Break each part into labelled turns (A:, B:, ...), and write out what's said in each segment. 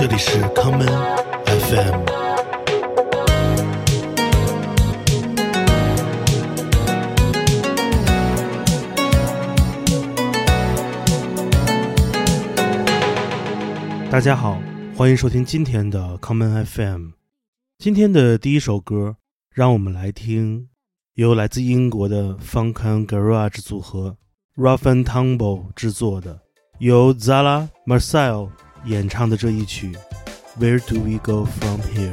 A: 这里是康门 FM。大家好，欢迎收听今天的康门 FM。今天的第一首歌，让我们来听由来自英国的 Funk and Garage 组合 Rough and Tumble 制作的，由 Zala Marcel 演唱的这一曲《Where Do We Go From Here》，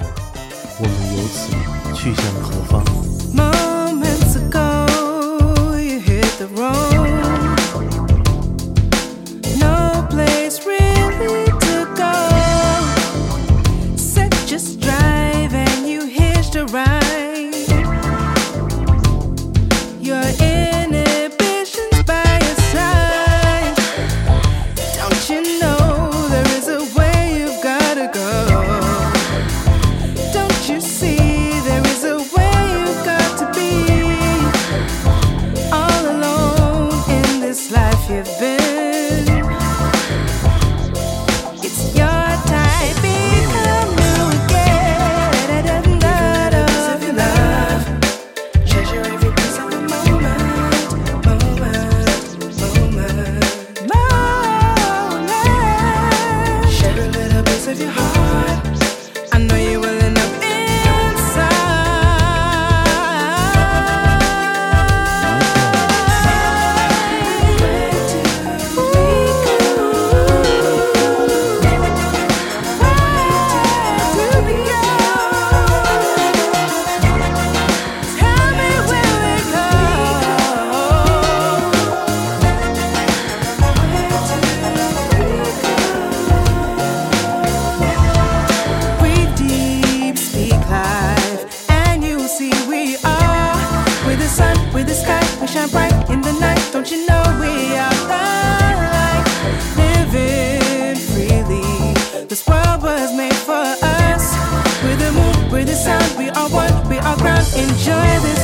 A: 我们由此去向何方
B: Enjoy this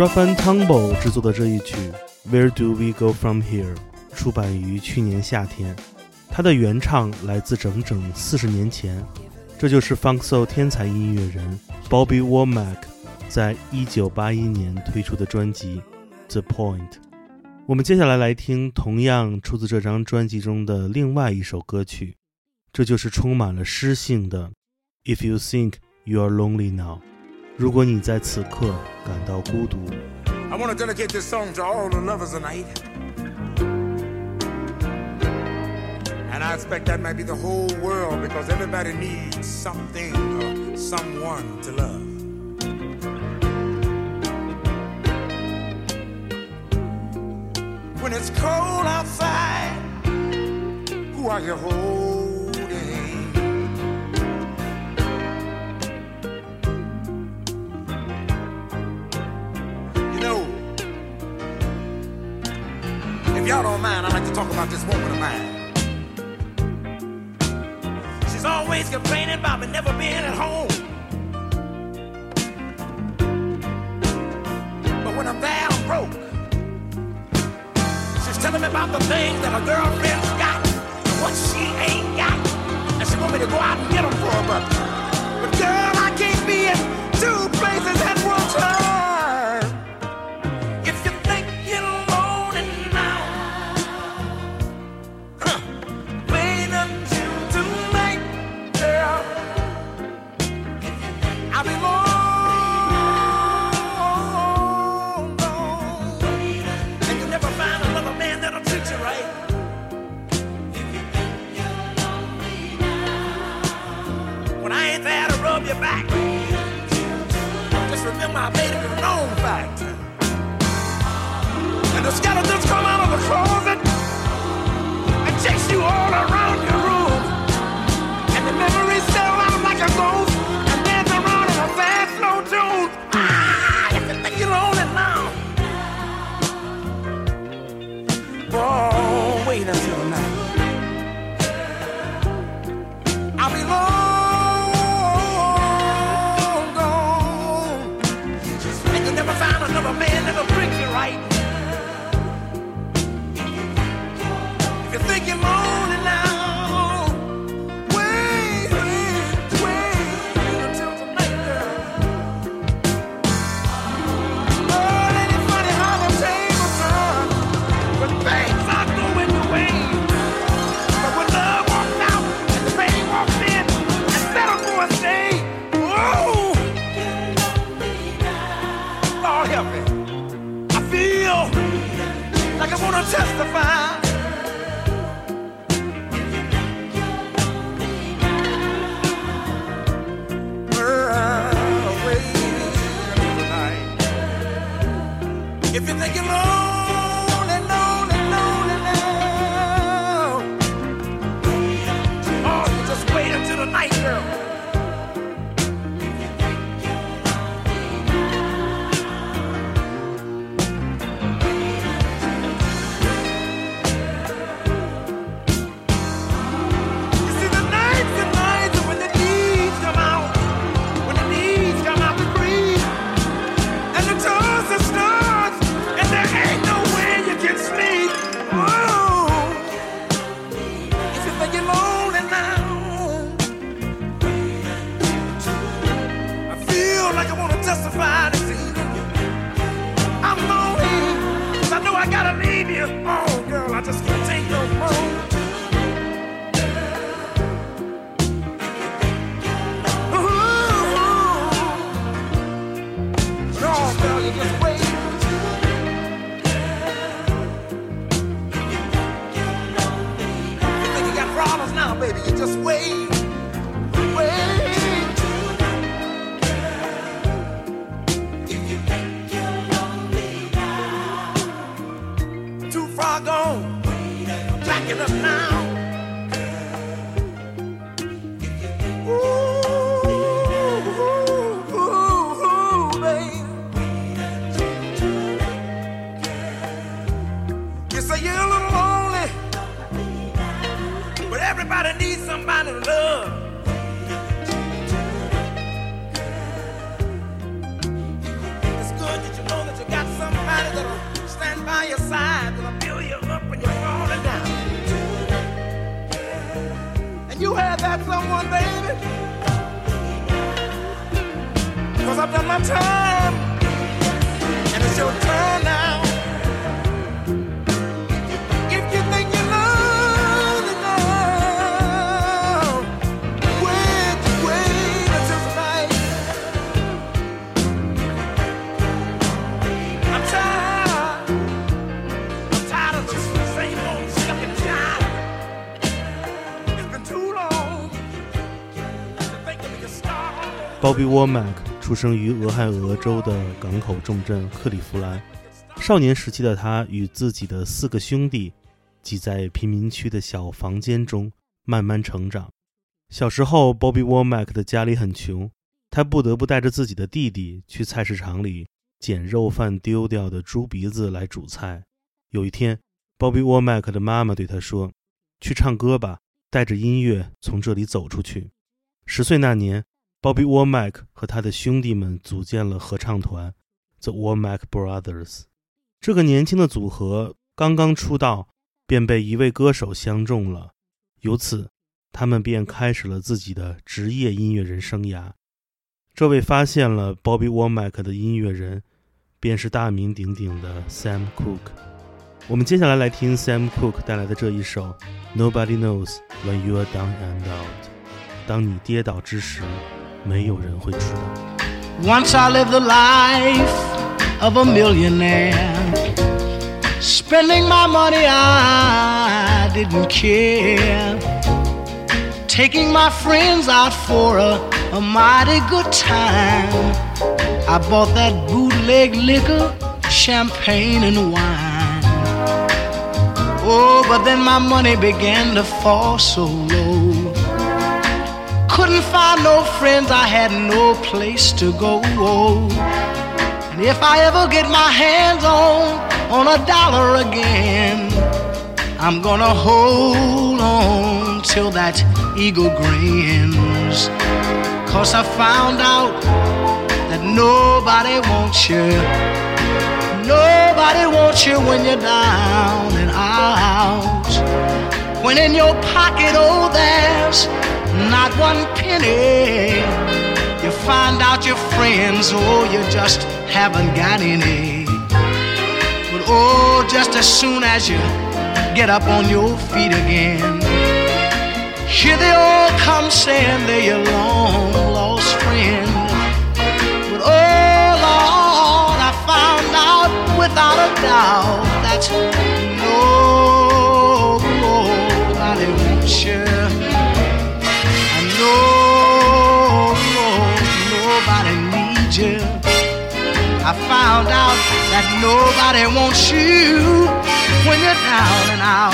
B: moment, moment.
A: Rough and Tumble 制作的这一曲《Where Do We Go From Here》出版于去年夏天，它的原唱来自整整四十年前，这就是 Funk Soul 天才音乐人 Bobby Womack 在一九八一年推出的专辑《The Point》。我们接下来来听同样出自这张专辑中的另外一首歌曲，这就是充满了诗性的《If You Think You Are Lonely Now》。如果你在此刻感到孤独。
C: I want to dedicate this song to all the lovers tonight. And I expect that might be the whole world because everybody needs something or someone to love. When it's cold outside, who are you holding? Y'all don't mind, I'd like to talk about this woman of mine. She's always complaining about me never being at home. But when I'm there, I'm broke. She's telling me about the things that her girlfriend's got and what she ain't got. And she want me to go out and get them for her, everybody needs somebody to love. It's good that you know that you got somebody that'll stand by your side, that'll build you up when you're falling down. And you have that someone, baby. Cause I've done my time, and it's your turn
A: Bobby Womack 出生于俄亥俄州的港口重镇克利夫兰。少年时期的他与自己的四个兄弟挤在贫民区的小房间中慢慢成长。小时候，Bobby Womack 的家里很穷，他不得不带着自己的弟弟去菜市场里捡肉贩丢掉的猪鼻子来煮菜。有一天，Bobby Womack 的妈妈对他说：“去唱歌吧，带着音乐从这里走出去。十岁那年，Bobby Womack 和他的兄弟们组建了合唱团 The Womack Brothers。这个年轻的组合刚刚出道，便被一位歌手相中了，由此他们便开始了自己的职业音乐人生涯。这位发现了 Bobby Womack 的音乐人，便是大名鼎鼎的 Sam Cooke。我们接下来来听 Sam Cooke 带来的这一首《Nobody Knows When You Are Down and Out》。当你跌倒之时，没有人会知道。
D: Once I lived the life of a millionaire. Spending my money, I didn't care. Taking my friends out for a, a mighty good time. I bought that bootleg liquor, champagne, and wine. Oh, but then my money began to fall so low. Couldn't find no friends, I had no place to go. And if I ever get my hands on on a dollar again, I'm gonna hold on till that eagle grins. Cause I found out that nobody wants you. Nobody wants you when you're down and out. When in your pocket, oh, there's not one penny. You find out your friends, oh, you just haven't got any. But oh, just as soon as you get up on your feet again, here they all come saying they're your long lost friend. But oh, Lord, I found out without a doubt that nobody wants you. Found out that nobody wants you when you're down and out.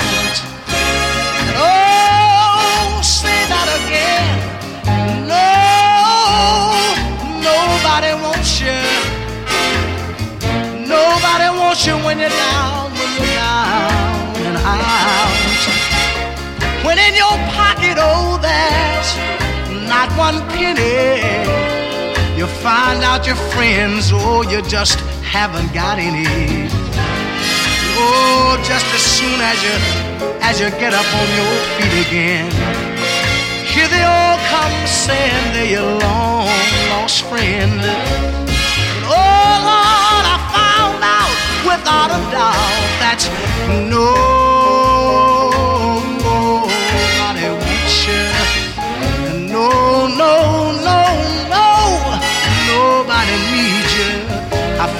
D: Oh, say that again. No, nobody wants you. Nobody wants you when you're down, when you're down and out. When in your pocket, oh, there's not one penny. You find out your friends, oh, you just haven't got any. Oh, just as soon as you as you get up on your feet again, here they all come saying they're your long lost friend. Oh Lord, I found out without a doubt that no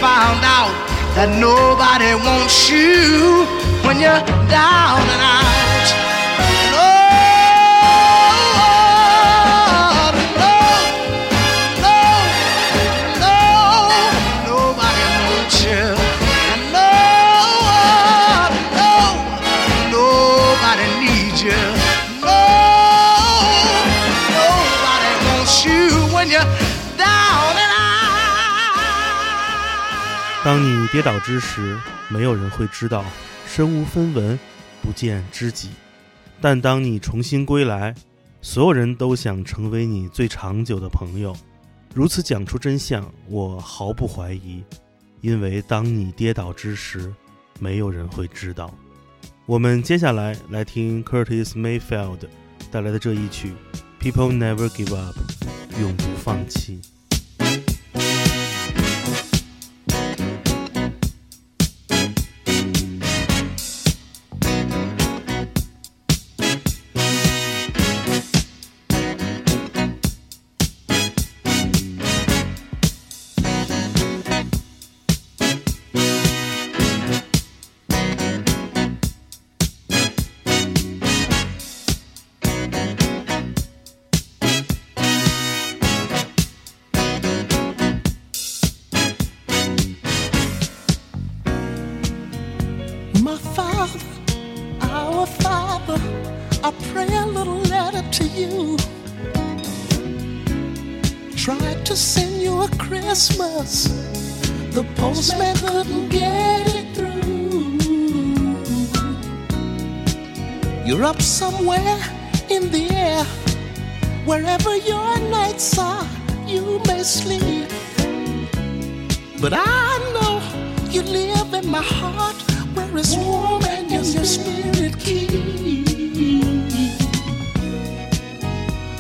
D: Found out that nobody wants you when you're down and out.
A: 跌倒之时，没有人会知道，身无分文，不见知己。但当你重新归来，所有人都想成为你最长久的朋友。如此讲出真相，我毫不怀疑，因为当你跌倒之时，没有人会知道。我们接下来来听 Curtis Mayfield 带来的这一曲《People Never Give Up》，永不放弃。
E: Christmas, the postman couldn't get it through. You're up somewhere in the air. Wherever your nights are, you may sleep. But I know you live in my heart where it's warm and your spirit keep.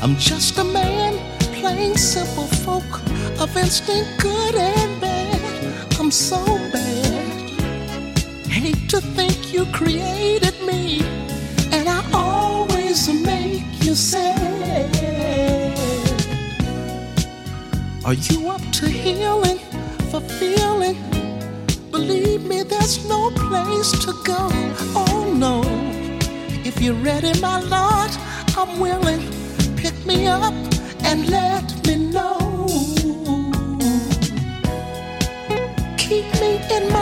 E: I'm just a man playing simple folk of instinct good and bad. I'm so bad. Hate to think you created me, and I always make you sad. Are you up to healing, for feeling? Believe me, there's no place to go. Oh no. If you're ready, my Lord, I'm willing. Pick me up and let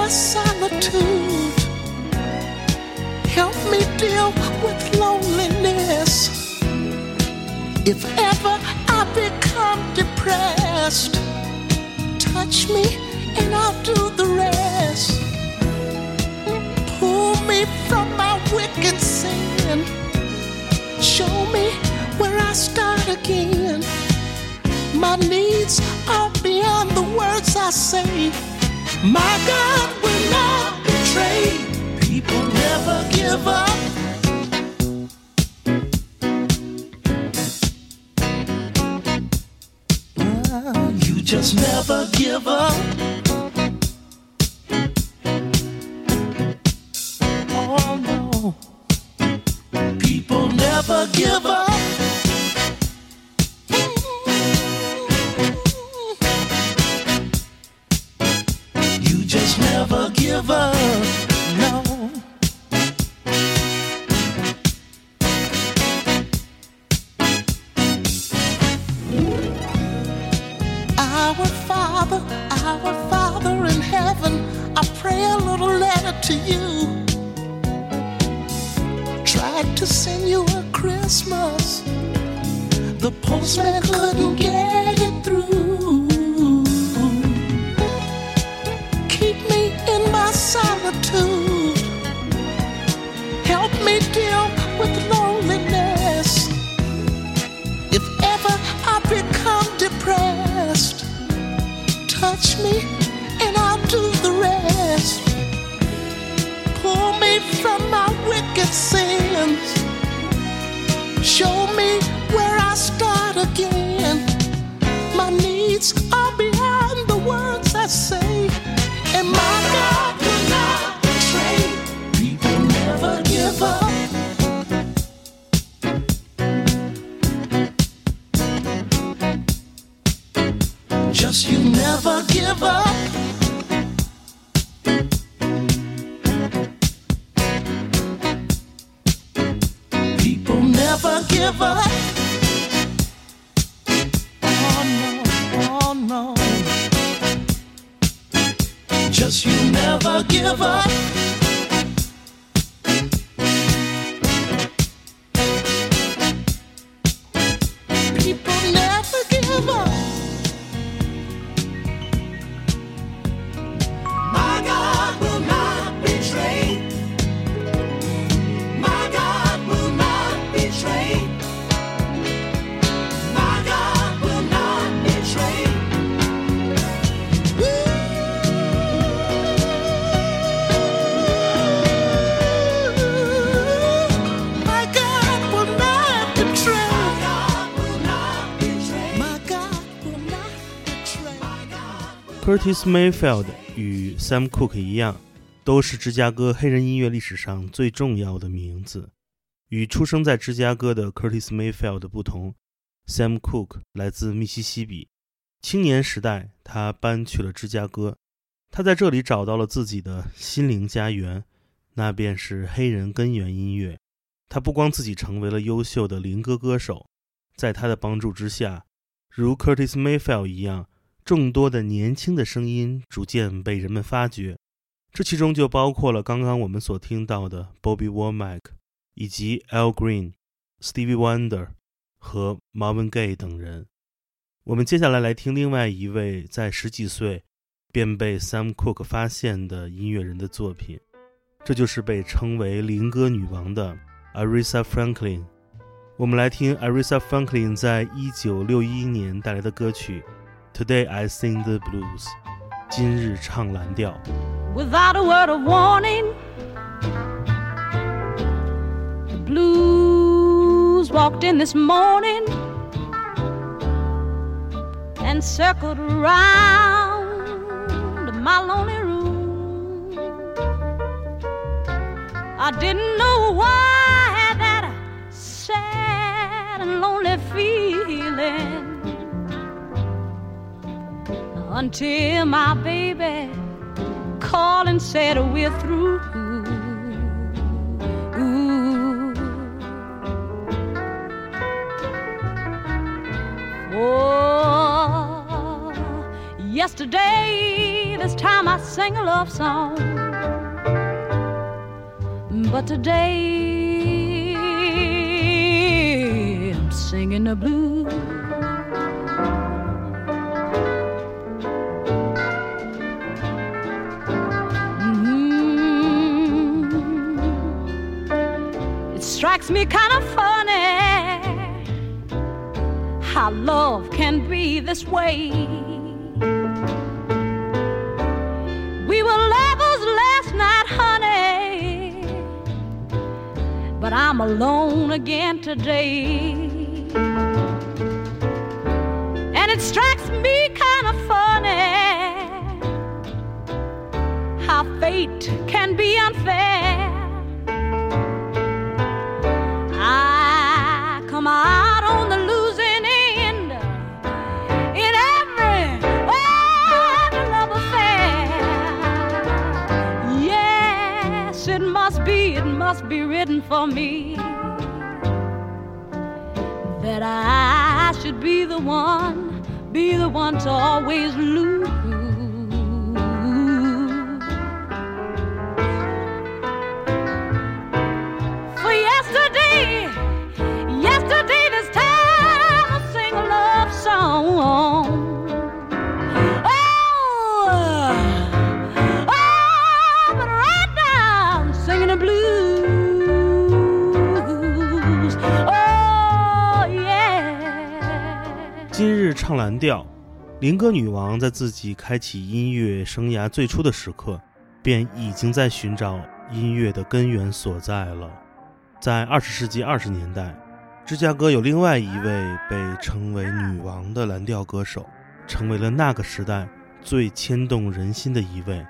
E: my solitude. Help me deal with loneliness. If ever I become depressed, touch me and I'll do the rest. Pull me from my wicked sin. Show me where I start again. My needs are beyond the words I say. My God will not betray. People never give up. Uh, You just never give up. Oh no. People never give up. Deal
A: Curtis Mayfield 与 Sam Cooke 一样，都是芝加哥黑人音乐历史上最重要的名字。与出生在芝加哥的 Curtis Mayfield 不同，Sam Cooke 来自密西西比。青年时代，他搬去了芝加哥，他在这里找到了自己的心灵家园，那便是黑人根源音乐。他不光自己成为了优秀的灵歌歌手，在他的帮助之下，如 Curtis Mayfield 一样。众多的年轻的声音逐渐被人们发掘，这其中就包括了刚刚我们所听到的 Bobby Womack，以及 Al Green、Stevie Wonder 和 Marvin Gaye 等人。我们接下来来听另外一位在十几岁便被 Sam Cooke 发现的音乐人的作品，这就是被称为“灵歌女王”的 Aretha Franklin。我们来听 Aretha Franklin 在一九六一年带来的歌曲《Today I Sing the Blues》，今日唱蓝调。
F: without a word of warning. The blues walked in this morning and circled around my lonely room. I didn't know why I had that sad and lonely feeling until my baby called and said we're through. Ooh. Oh, yesterday, this time I sang a love song. But today, I'm singing the blues. Strikes me kind of funny how love can be this way. We were lovers last night, honey, but I'm alone again today. And it strikes me kind of funny how fate can be unfair. For me that I should be the one, be the one to always lose.
A: 唱蓝调，林歌女王在自己开启音乐生涯最初的时刻，便已经在寻找音乐的根源所在了。在二十世纪二十年代，芝加哥有另外一位被称为女王的蓝调歌手，成为了那个时代最牵动人心的一位。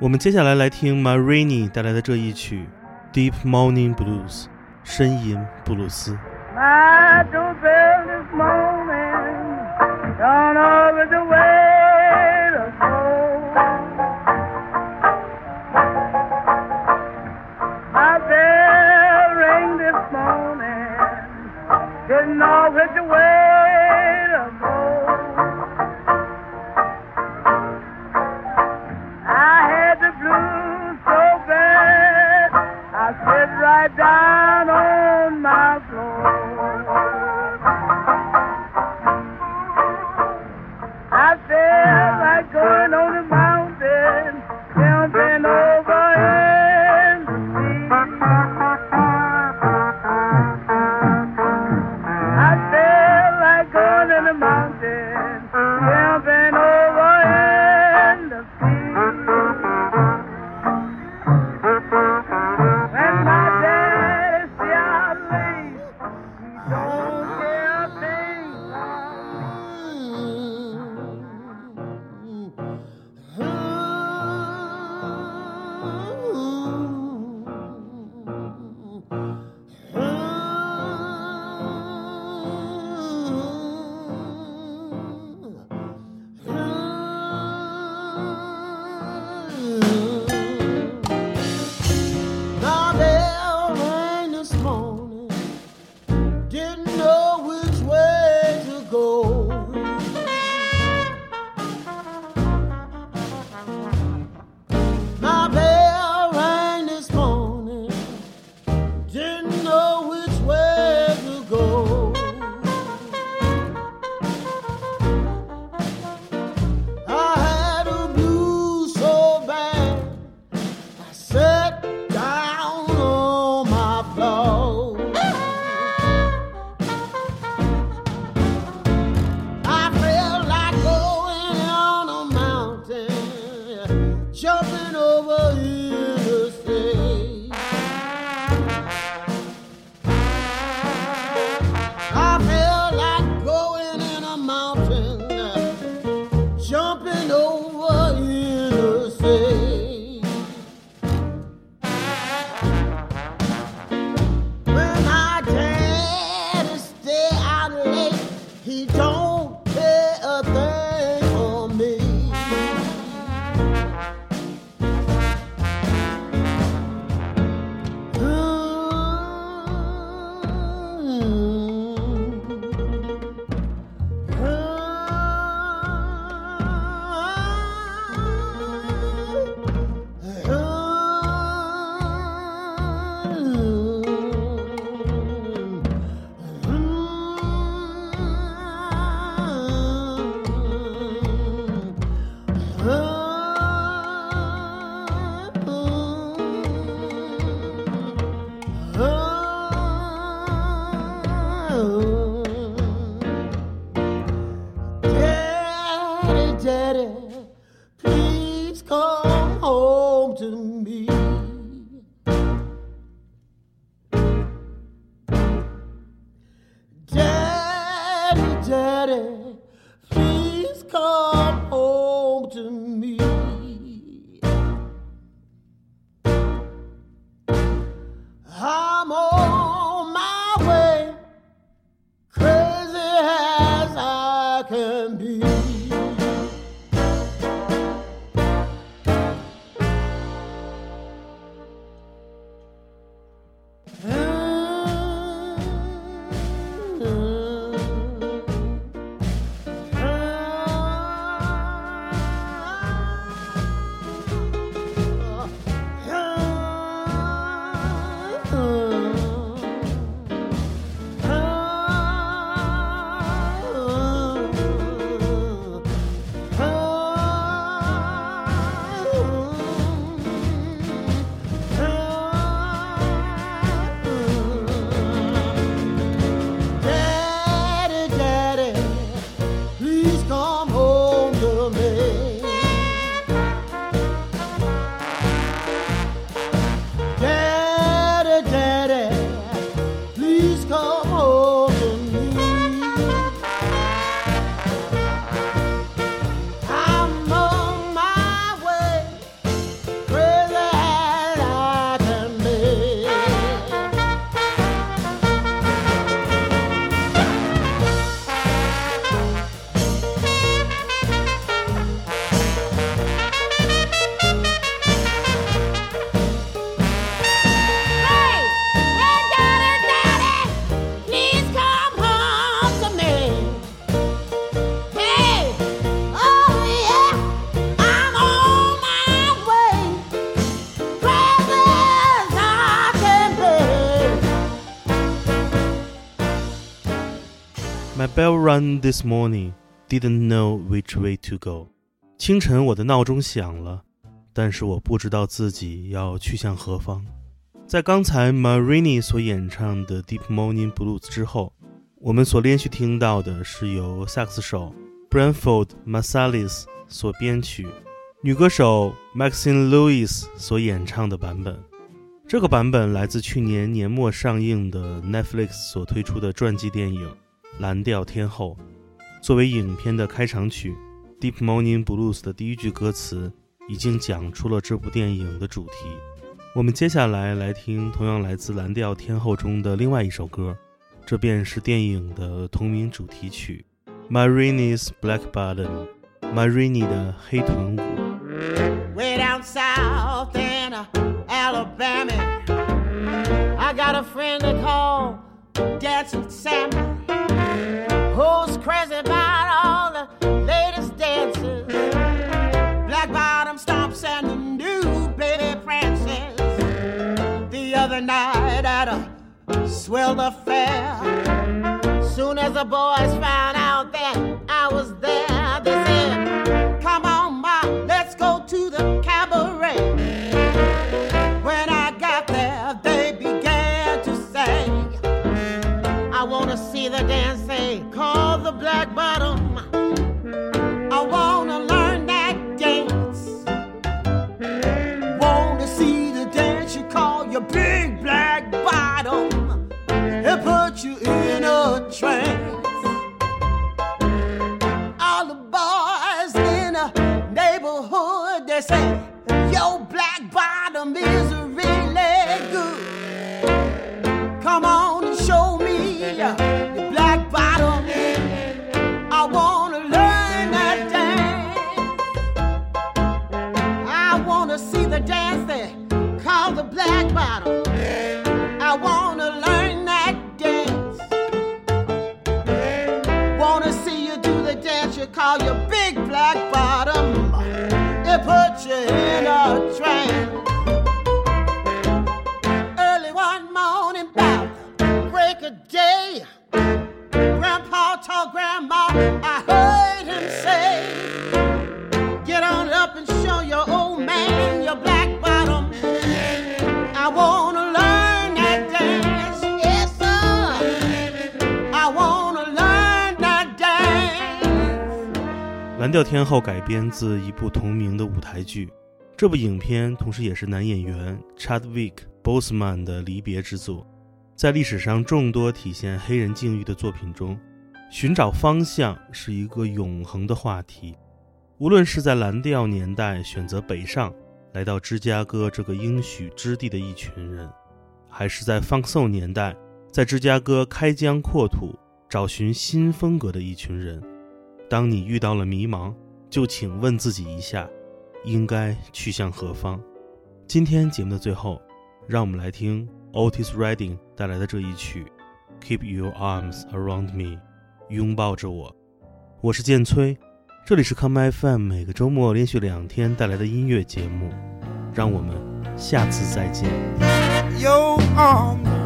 A: 我们接下来来听 Marini 带来的这一曲《Deep Morning Blues》深吟布鲁斯。
G: Gone over the way to go. My bell rang this morning, didn't know which way My
A: bell rang this morning, didn't know which way to go. 清晨，我的闹钟响了，但是我不知道自己要去向何方。在刚才 Marini 所演唱的《Deep Morning Blues》之后，我们所连续听到的是由萨克斯手 Branford Marsalis 所编曲，女歌手 Maxine Lewis 所演唱的版本。这个版本来自去年年末上映的 Netflix 所推出的传记电影《蓝调天后》。作为影片的开场曲，《Deep Morning Blues》的第一句歌词已经讲出了这部电影的主题。我们接下来来听同样来自《蓝调天后》中的另外一首歌，这便是电影的同名主题曲《Marini's Black Bottom》，Marini 的黑臀舞。
E: way down south in Alabama. I got a friend to call Dancing sam who's crazy about all the latest dances. Black bottom stomps and the new baby prances. The other night at a swell affair. Soon as the boys found out that I was there, they said, Come on, Ma, let's go to the cabaret. Trance. All the boys in the neighborhood they say your black bottom is
A: 编自一部同名的舞台剧，这部影片同时也是男演员 Chadwick Boseman 的离别之作。在历史上众多体现黑人境遇的作品中，寻找方向是一个永恒的话题。无论是在蓝调年代选择北上来到芝加哥这个应许之地的一群人，还是在 Funk Soul 年代在芝加哥开疆扩土找寻新风格的一群人，当你遇到了迷茫，就请问自己一下，应该去向何方？今天节目的最后，让我们来听 Otis Redding 带来的这一曲《Keep Your Arms Around Me》，拥抱着我。我是剑崔，这里是 Come FM 每个周末连续两天带来的音乐节目，让我们下次再见。
H: your arms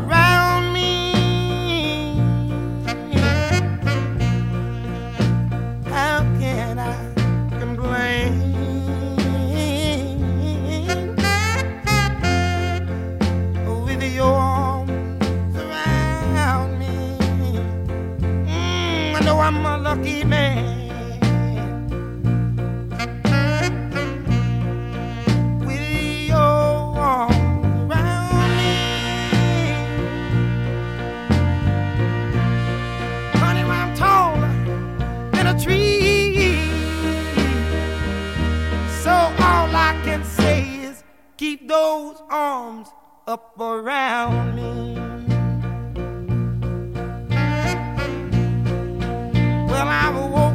H: keep those arms up around me. I woke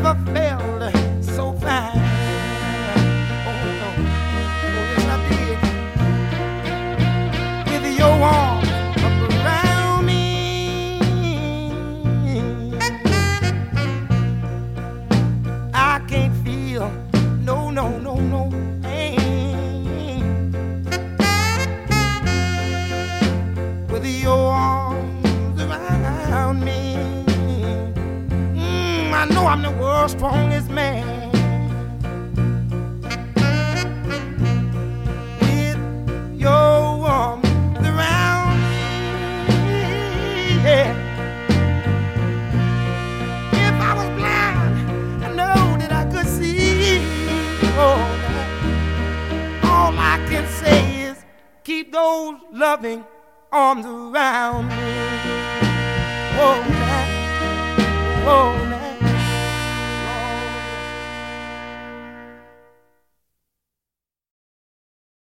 H: never felt